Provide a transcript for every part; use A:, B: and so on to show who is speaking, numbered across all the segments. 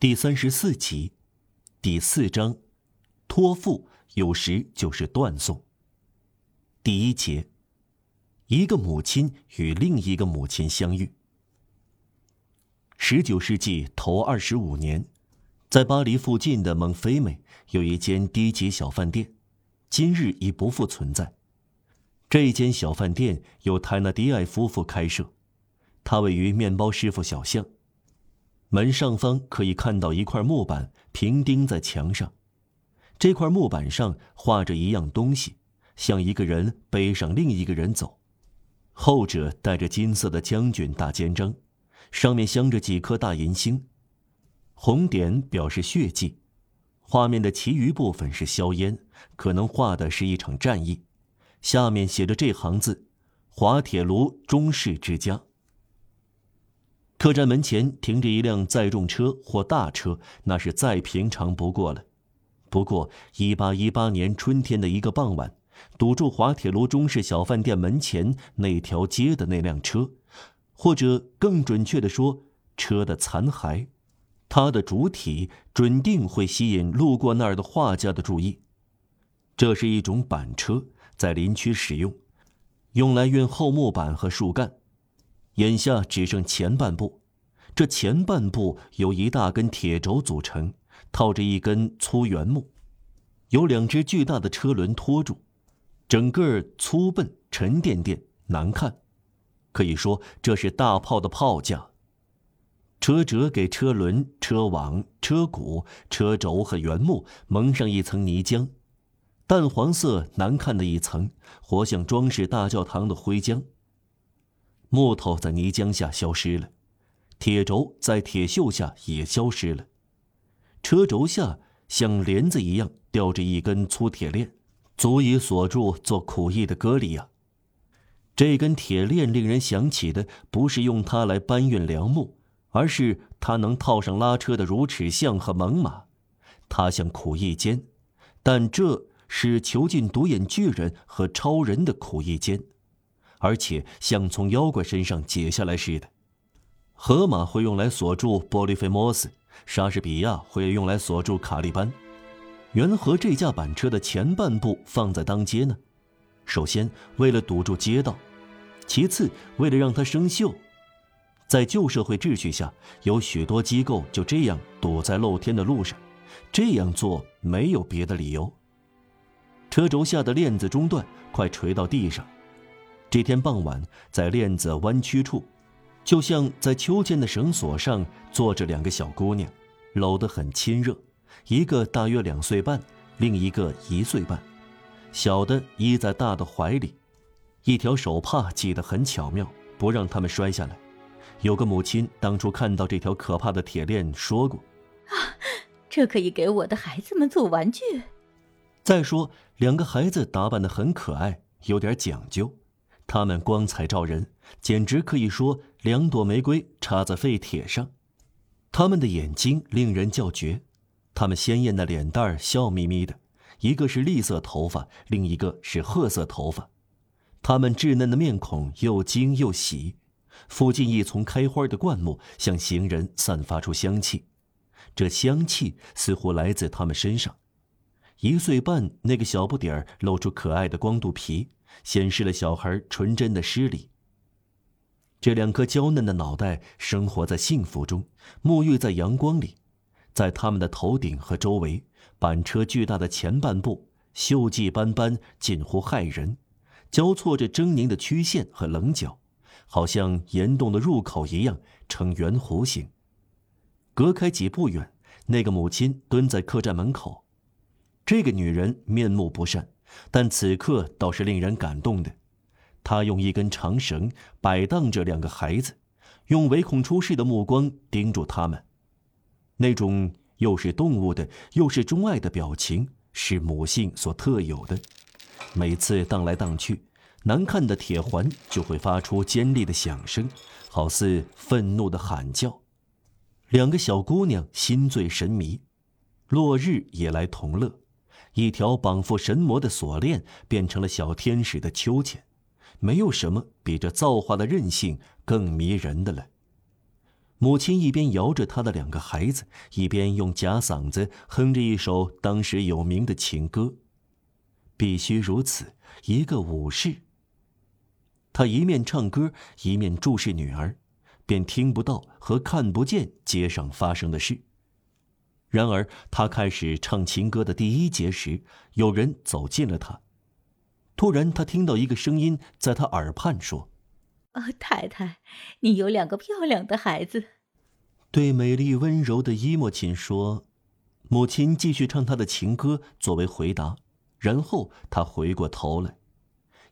A: 第三十四集，第四章，托付有时就是断送。第一节，一个母亲与另一个母亲相遇。十九世纪头二十五年，在巴黎附近的蒙菲美有一间低级小饭店，今日已不复存在。这间小饭店由泰纳迪埃夫妇开设，它位于面包师傅小巷。门上方可以看到一块木板平钉在墙上，这块木板上画着一样东西，像一个人背上另一个人走，后者戴着金色的将军大肩章，上面镶着几颗大银星，红点表示血迹。画面的其余部分是硝烟，可能画的是一场战役。下面写着这行字：“滑铁卢中士之家。”客栈门前停着一辆载重车或大车，那是再平常不过了。不过，一八一八年春天的一个傍晚，堵住滑铁卢中式小饭店门前那条街的那辆车，或者更准确的说，车的残骸，它的主体准定会吸引路过那儿的画家的注意。这是一种板车，在林区使用，用来运厚木板和树干。眼下只剩前半部，这前半部由一大根铁轴组成，套着一根粗圆木，有两只巨大的车轮托住，整个粗笨、沉甸甸、难看，可以说这是大炮的炮架。车辙给车轮、车网、车骨、车轴和原木蒙上一层泥浆，淡黄色、难看的一层，活像装饰大教堂的灰浆。木头在泥浆下消失了，铁轴在铁锈下也消失了。车轴下像帘子一样吊着一根粗铁链，足以锁住做苦役的歌利亚。这根铁链令人想起的不是用它来搬运梁木，而是它能套上拉车的如齿象和猛犸。它像苦役间，但这是囚禁独眼巨人和超人的苦役间。而且像从妖怪身上解下来似的，河马会用来锁住波利菲摩斯，莎士比亚会用来锁住卡利班。缘何这架板车的前半部放在当街呢？首先为了堵住街道，其次为了让它生锈。在旧社会秩序下，有许多机构就这样堵在露天的路上，这样做没有别的理由。车轴下的链子中断快垂到地上。这天傍晚，在链子弯曲处，就像在秋千的绳索上坐着两个小姑娘，搂得很亲热。一个大约两岁半，另一个一岁半。小的依在大的怀里，一条手帕系得很巧妙，不让他们摔下来。有个母亲当初看到这条可怕的铁链，说过：“
B: 啊，这可以给我的孩子们做玩具。”
A: 再说，两个孩子打扮得很可爱，有点讲究。他们光彩照人，简直可以说两朵玫瑰插在废铁上。他们的眼睛令人叫绝，他们鲜艳的脸蛋儿笑眯眯的，一个是栗色头发，另一个是褐色头发。他们稚嫩的面孔又惊又喜。附近一丛开花的灌木向行人散发出香气，这香气似乎来自他们身上。一岁半那个小不点儿露出可爱的光肚皮。显示了小孩纯真的诗礼。这两颗娇嫩的脑袋生活在幸福中，沐浴在阳光里，在他们的头顶和周围，板车巨大的前半部锈迹斑斑，近乎骇人，交错着狰狞的曲线和棱角，好像岩洞的入口一样呈圆弧形。隔开几步远，那个母亲蹲在客栈门口，这个女人面目不善。但此刻倒是令人感动的，他用一根长绳摆荡着两个孩子，用唯恐出世的目光盯住他们。那种又是动物的又是钟爱的表情，是母性所特有的。每次荡来荡去，难看的铁环就会发出尖利的响声，好似愤怒的喊叫。两个小姑娘心醉神迷，落日也来同乐。一条绑缚神魔的锁链变成了小天使的秋千，没有什么比这造化的韧性更迷人的了。母亲一边摇着她的两个孩子，一边用假嗓子哼着一首当时有名的情歌。必须如此，一个武士。他一面唱歌，一面注视女儿，便听不到和看不见街上发生的事。然而，他开始唱情歌的第一节时，有人走近了他。突然，他听到一个声音在他耳畔说：“
B: 啊，太太，你有两个漂亮的孩子。”
A: 对美丽温柔的伊莫琴说。母亲继续唱她的情歌作为回答。然后他回过头来，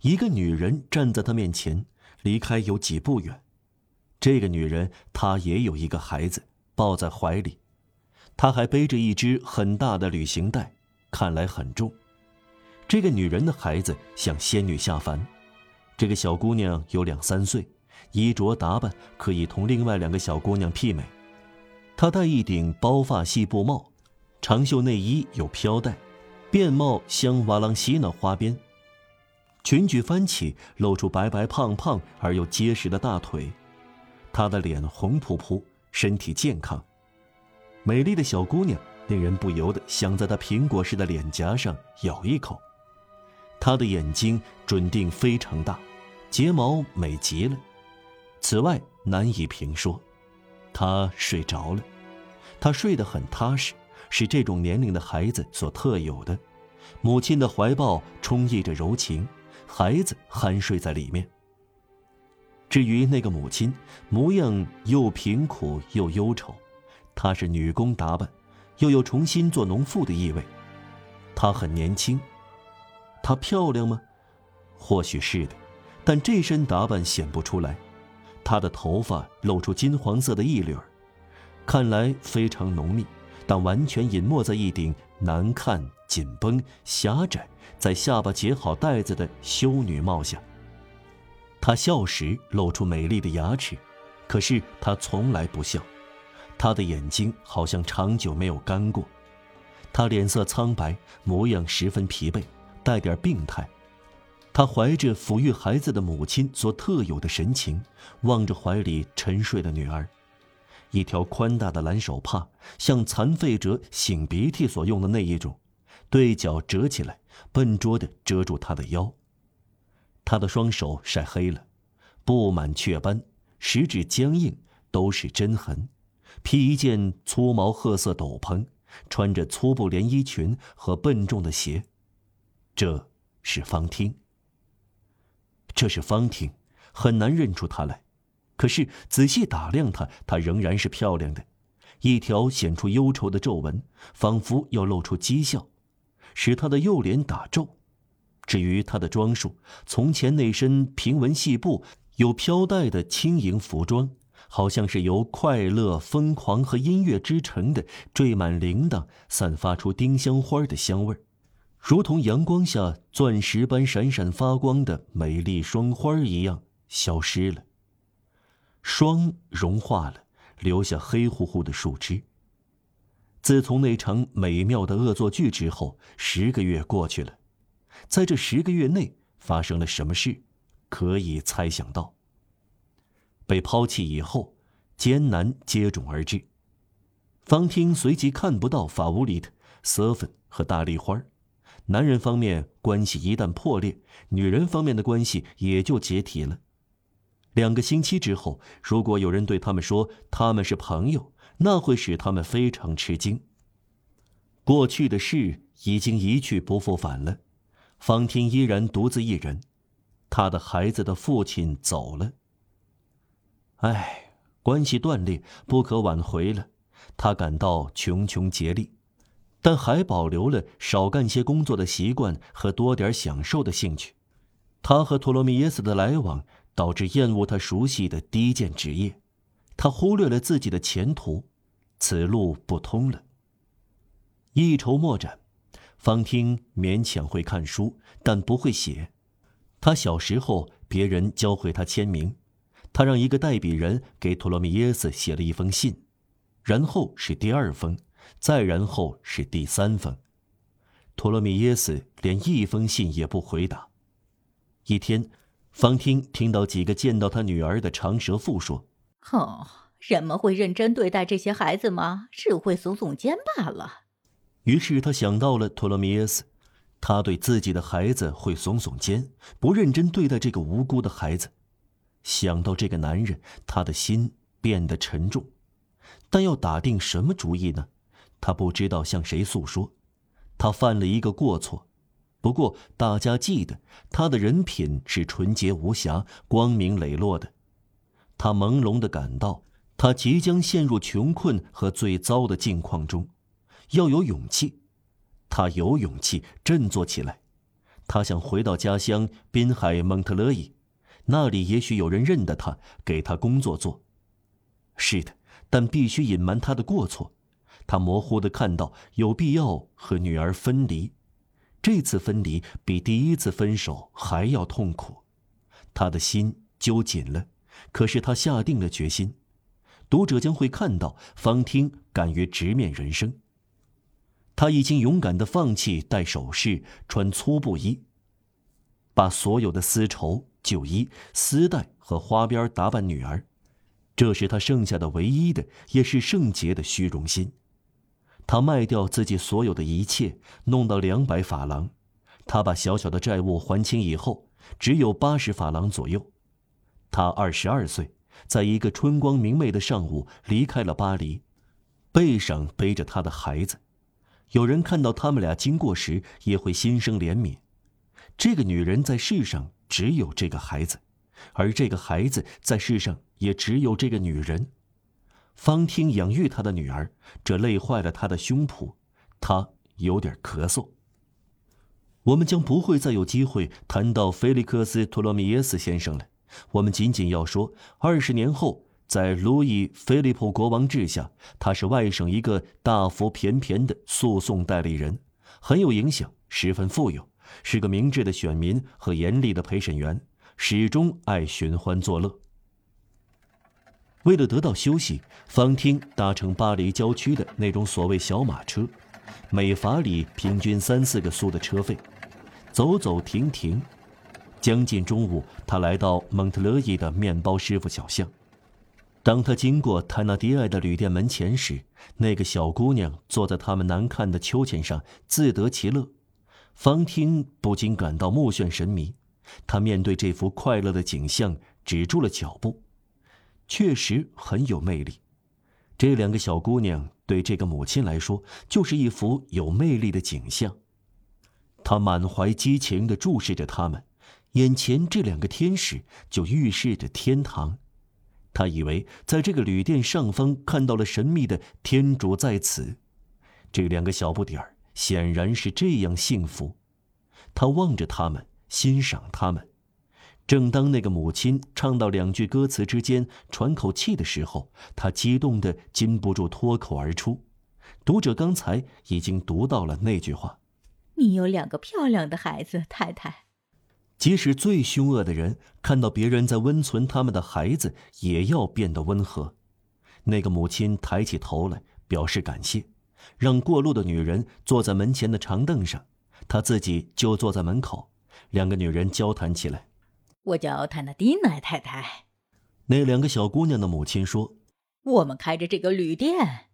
A: 一个女人站在他面前，离开有几步远。这个女人她也有一个孩子抱在怀里，她还背着一只很大的旅行袋，看来很重。这个女人的孩子像仙女下凡。这个小姑娘有两三岁，衣着打扮可以同另外两个小姑娘媲美。她戴一顶包发细布帽，长袖内衣有飘带。便帽镶瓦朗西那花边，裙裾翻起，露出白白胖胖而又结实的大腿。她的脸红扑扑，身体健康，美丽的小姑娘令人不由得想在她苹果似的脸颊上咬一口。她的眼睛准定非常大，睫毛美极了。此外难以评说。她睡着了，她睡得很踏实。是这种年龄的孩子所特有的，母亲的怀抱充溢着柔情，孩子酣睡在里面。至于那个母亲，模样又贫苦又忧愁，她是女工打扮，又有重新做农妇的意味。她很年轻，她漂亮吗？或许是的，但这身打扮显不出来。她的头发露出金黄色的一缕儿，看来非常浓密。但完全隐没在一顶难看、紧绷、狭窄，在下巴结好带子的修女帽下。她笑时露出美丽的牙齿，可是她从来不笑。她的眼睛好像长久没有干过。她脸色苍白，模样十分疲惫，带点病态。她怀着抚育孩子的母亲所特有的神情，望着怀里沉睡的女儿。一条宽大的蓝手帕，像残废者擤鼻涕所用的那一种，对角折起来，笨拙地遮住他的腰。他的双手晒黑了，布满雀斑，食指僵硬，都是针痕。披一件粗毛褐色斗篷，穿着粗布连衣裙和笨重的鞋。这是方汀。这是方汀，很难认出他来。可是仔细打量她，她仍然是漂亮的，一条显出忧愁的皱纹，仿佛要露出讥笑，使她的右脸打皱。至于她的装束，从前那身平纹细布、有飘带的轻盈服装，好像是由快乐、疯狂和音乐织成的，缀满铃铛，散发出丁香花的香味儿，如同阳光下钻石般闪闪发光的美丽双花一样，消失了。霜融化了，留下黑乎乎的树枝。自从那场美妙的恶作剧之后，十个月过去了，在这十个月内发生了什么事，可以猜想到。被抛弃以后，艰难接踵而至。方汀随即看不到法乌里特、瑟芬和大丽花男人方面关系一旦破裂，女人方面的关系也就解体了。两个星期之后，如果有人对他们说他们是朋友，那会使他们非常吃惊。过去的事已经一去不复返了，方汀依然独自一人，他的孩子的父亲走了。唉，关系断裂，不可挽回了，他感到穷穷竭力，但还保留了少干些工作的习惯和多点享受的兴趣。他和托罗米耶斯的来往。导致厌恶他熟悉的低贱职业，他忽略了自己的前途，此路不通了。一筹莫展，方汀勉强会看书，但不会写。他小时候别人教会他签名，他让一个代笔人给托罗米耶斯写了一封信，然后是第二封，再然后是第三封，托罗米耶斯连一封信也不回答。一天。方汀听到几个见到他女儿的长舌妇说：“
B: 哦，人们会认真对待这些孩子吗？只会耸耸肩罢了。
A: 于是他想到了托罗米耶斯，他对自己的孩子会耸耸肩，不认真对待这个无辜的孩子。想到这个男人，他的心变得沉重。但要打定什么主意呢？他不知道向谁诉说。他犯了一个过错，不过大家记得他的人品是纯洁无瑕、光明磊落的。他朦胧地感到，他即将陷入穷困和最糟的境况中，要有勇气。他有勇气振作起来。他想回到家乡滨海蒙特勒伊，那里也许有人认得他，给他工作做。是的，但必须隐瞒他的过错。他模糊地看到有必要和女儿分离，这次分离比第一次分手还要痛苦。他的心揪紧了。可是他下定了决心，读者将会看到方听敢于直面人生。他已经勇敢地放弃戴首饰、穿粗布衣，把所有的丝绸、旧衣、丝带和花边打扮女儿，这是他剩下的唯一的，也是圣洁的虚荣心。他卖掉自己所有的一切，弄到两百法郎。他把小小的债务还清以后，只有八十法郎左右。他二十二岁，在一个春光明媚的上午离开了巴黎，背上背着他的孩子。有人看到他们俩经过时，也会心生怜悯。这个女人在世上只有这个孩子，而这个孩子在世上也只有这个女人。方汀养育他的女儿，这累坏了他的胸脯，他有点咳嗽。我们将不会再有机会谈到菲利克斯·托洛米耶斯先生了。我们仅仅要说，二十年后，在路易·菲利普国王治下，他是外省一个大腹便便的诉讼代理人，很有影响，十分富有，是个明智的选民和严厉的陪审员，始终爱寻欢作乐。为了得到休息，方汀搭乘巴黎郊区的那种所谓小马车，每法里平均三四个苏的车费，走走停停。将近中午，他来到蒙特勒伊的面包师傅小巷。当他经过泰纳迪埃的旅店门前时，那个小姑娘坐在他们难看的秋千上，自得其乐。方汀不禁感到目眩神迷。他面对这幅快乐的景象，止住了脚步。确实很有魅力。这两个小姑娘对这个母亲来说，就是一幅有魅力的景象。他满怀激情地注视着她们。眼前这两个天使就预示着天堂，他以为在这个旅店上方看到了神秘的天主在此。这两个小不点儿显然是这样幸福。他望着他们，欣赏他们。正当那个母亲唱到两句歌词之间喘口气的时候，他激动的禁不住脱口而出：“读者刚才已经读到了那句话。
B: 你有两个漂亮的孩子，太太。”
A: 即使最凶恶的人看到别人在温存他们的孩子，也要变得温和。那个母亲抬起头来表示感谢，让过路的女人坐在门前的长凳上，她自己就坐在门口。两个女人交谈起来。
B: 我叫泰纳迪奈太太。
A: 那两个小姑娘的母亲说：“
B: 我们开着这个旅店。”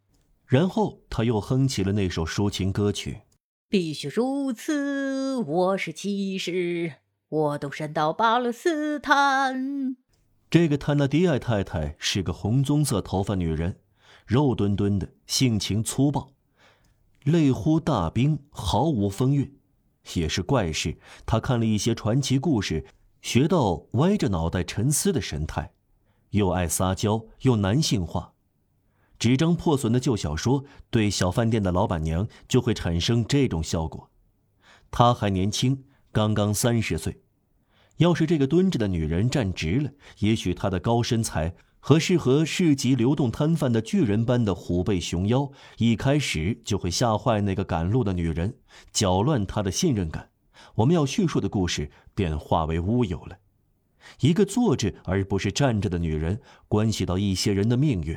A: 然后他又哼起了那首抒情歌曲：“
B: 必须如此，我是骑士。”我都伸到巴勒斯坦。
A: 这个坦纳迪埃太太是个红棕色头发女人，肉墩墩的，性情粗暴，类乎大兵，毫无风韵。也是怪事，他看了一些传奇故事，学到歪着脑袋沉思的神态，又爱撒娇，又男性化。纸张破损的旧小说对小饭店的老板娘就会产生这种效果。她还年轻。刚刚三十岁，要是这个蹲着的女人站直了，也许她的高身材和适合市集流动摊贩的巨人般的虎背熊腰，一开始就会吓坏那个赶路的女人，搅乱她的信任感。我们要叙述的故事便化为乌有了。一个坐着而不是站着的女人，关系到一些人的命运。